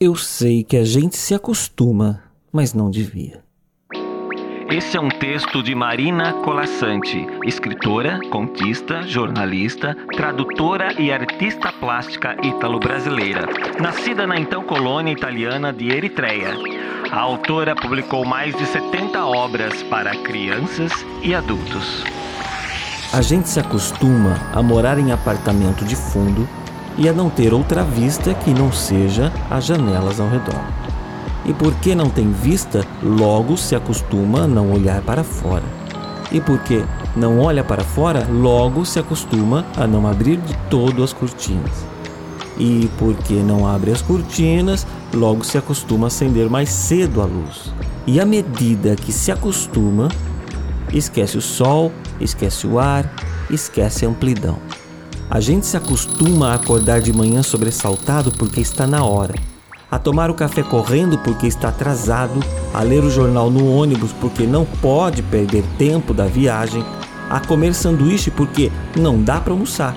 Eu sei que a gente se acostuma, mas não devia. Esse é um texto de Marina Colassante, escritora, contista, jornalista, tradutora e artista plástica ítalo-brasileira, nascida na então colônia italiana de Eritreia. A autora publicou mais de 70 obras para crianças e adultos. A gente se acostuma a morar em apartamento de fundo e a não ter outra vista que não seja as janelas ao redor. E porque não tem vista, logo se acostuma a não olhar para fora. E porque não olha para fora, logo se acostuma a não abrir de todo as cortinas. E porque não abre as cortinas, logo se acostuma a acender mais cedo a luz. E à medida que se acostuma, esquece o sol, esquece o ar, esquece a amplidão. A gente se acostuma a acordar de manhã sobressaltado porque está na hora, a tomar o café correndo porque está atrasado, a ler o jornal no ônibus porque não pode perder tempo da viagem, a comer sanduíche porque não dá para almoçar,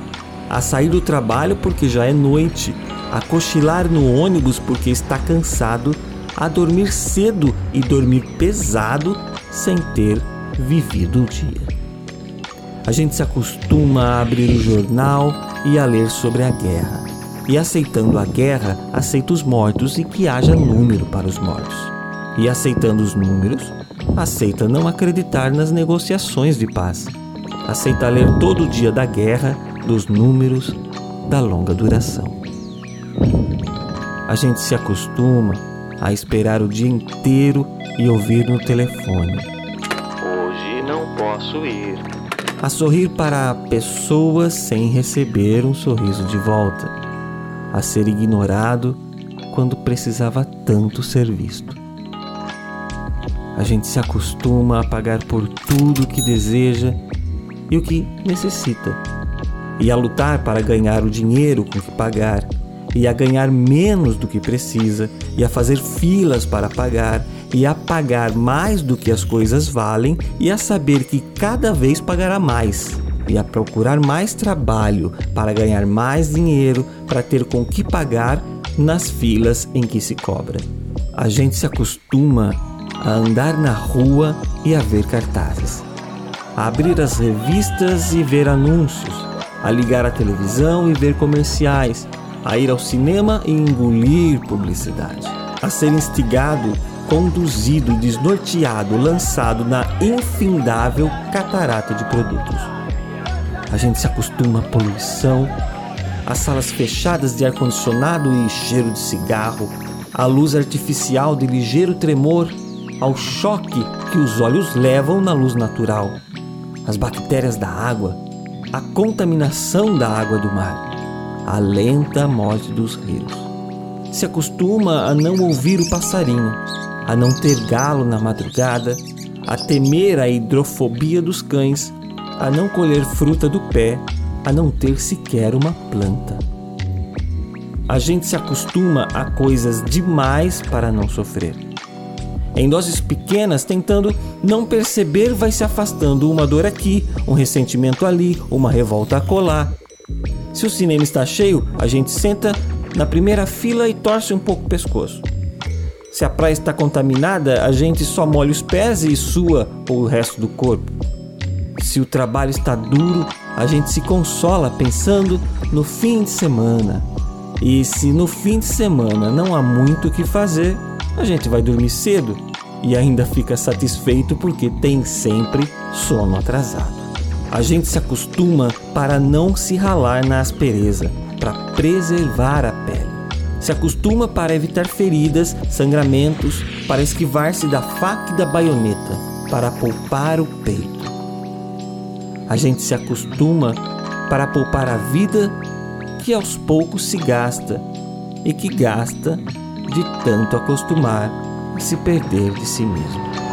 a sair do trabalho porque já é noite, a cochilar no ônibus porque está cansado, a dormir cedo e dormir pesado sem ter vivido o dia. A gente se acostuma a abrir o jornal e a ler sobre a guerra. E aceitando a guerra, aceita os mortos e que haja número para os mortos. E aceitando os números, aceita não acreditar nas negociações de paz. Aceita ler todo o dia da guerra, dos números, da longa duração. A gente se acostuma a esperar o dia inteiro e ouvir no telefone. Hoje não posso ir a sorrir para pessoas sem receber um sorriso de volta, a ser ignorado quando precisava tanto ser visto. A gente se acostuma a pagar por tudo o que deseja e o que necessita, e a lutar para ganhar o dinheiro com que pagar, e a ganhar menos do que precisa, e a fazer filas para pagar, e a pagar mais do que as coisas valem e a saber que cada vez pagará mais e a procurar mais trabalho para ganhar mais dinheiro para ter com que pagar nas filas em que se cobra. A gente se acostuma a andar na rua e a ver cartazes, a abrir as revistas e ver anúncios, a ligar a televisão e ver comerciais, a ir ao cinema e engolir publicidade, a ser instigado conduzido, desnorteado, lançado na infindável catarata de produtos. A gente se acostuma à poluição, às salas fechadas de ar-condicionado e cheiro de cigarro, à luz artificial de ligeiro tremor, ao choque que os olhos levam na luz natural, às bactérias da água, à contaminação da água do mar, à lenta morte dos rios. Se acostuma a não ouvir o passarinho, a não ter galo na madrugada, a temer a hidrofobia dos cães, a não colher fruta do pé, a não ter sequer uma planta. A gente se acostuma a coisas demais para não sofrer. Em doses pequenas, tentando não perceber, vai se afastando uma dor aqui, um ressentimento ali, uma revolta a colar. Se o cinema está cheio, a gente senta na primeira fila e torce um pouco o pescoço. Se a praia está contaminada, a gente só molha os pés e sua o resto do corpo. Se o trabalho está duro, a gente se consola pensando no fim de semana. E se no fim de semana não há muito o que fazer, a gente vai dormir cedo e ainda fica satisfeito porque tem sempre sono atrasado. A gente se acostuma para não se ralar na aspereza, para preservar a se acostuma para evitar feridas, sangramentos, para esquivar-se da faca e da baioneta, para poupar o peito. A gente se acostuma para poupar a vida que aos poucos se gasta e que gasta de tanto acostumar e se perder de si mesmo.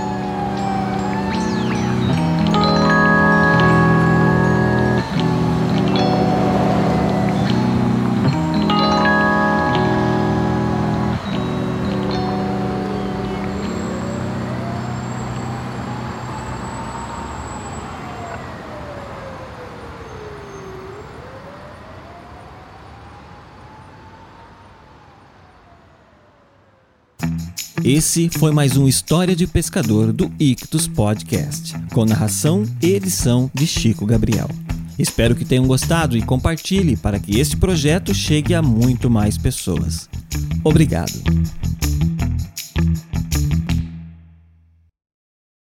Esse foi mais um História de Pescador do Ictus Podcast, com narração e edição de Chico Gabriel. Espero que tenham gostado e compartilhe para que este projeto chegue a muito mais pessoas. Obrigado.